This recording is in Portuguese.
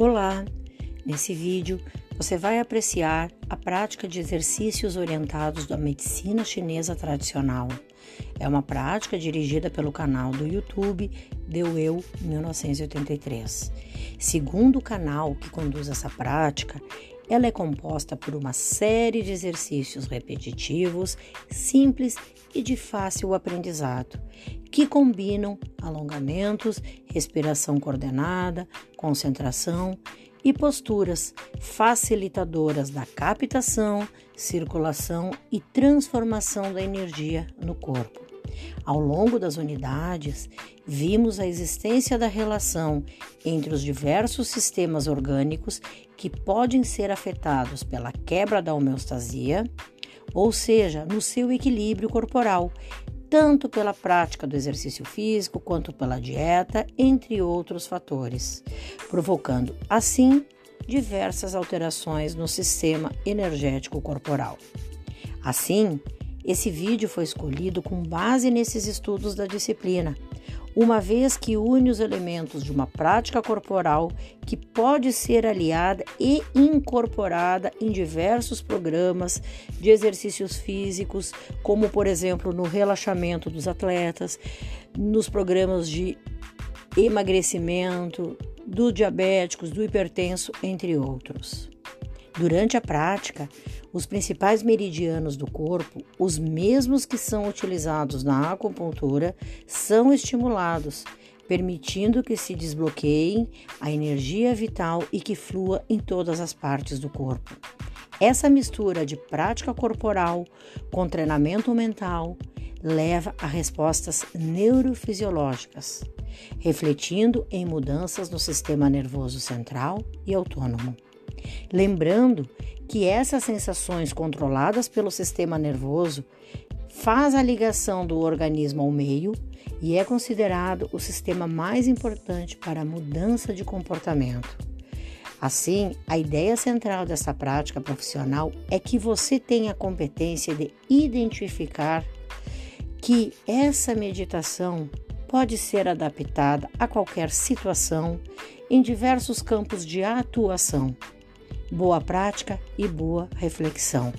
Olá! Nesse vídeo você vai apreciar a prática de exercícios orientados da medicina chinesa tradicional. É uma prática dirigida pelo canal do YouTube Deu Eu 1983. Segundo o canal que conduz essa prática, ela é composta por uma série de exercícios repetitivos, simples e de fácil aprendizado, que combinam alongamentos, respiração coordenada, concentração e posturas facilitadoras da captação, circulação e transformação da energia no corpo. Ao longo das unidades, vimos a existência da relação entre os diversos sistemas orgânicos que podem ser afetados pela quebra da homeostasia, ou seja, no seu equilíbrio corporal, tanto pela prática do exercício físico quanto pela dieta, entre outros fatores, provocando assim diversas alterações no sistema energético corporal. Assim, esse vídeo foi escolhido com base nesses estudos da disciplina, uma vez que une os elementos de uma prática corporal que pode ser aliada e incorporada em diversos programas de exercícios físicos, como por exemplo no relaxamento dos atletas, nos programas de emagrecimento, do diabéticos, do hipertenso, entre outros. Durante a prática, os principais meridianos do corpo, os mesmos que são utilizados na acupuntura, são estimulados, permitindo que se desbloqueiem a energia vital e que flua em todas as partes do corpo. Essa mistura de prática corporal com treinamento mental leva a respostas neurofisiológicas, refletindo em mudanças no sistema nervoso central e autônomo. Lembrando que essas sensações controladas pelo sistema nervoso faz a ligação do organismo ao meio e é considerado o sistema mais importante para a mudança de comportamento. Assim, a ideia central dessa prática profissional é que você tenha a competência de identificar que essa meditação pode ser adaptada a qualquer situação em diversos campos de atuação boa prática e boa reflexão.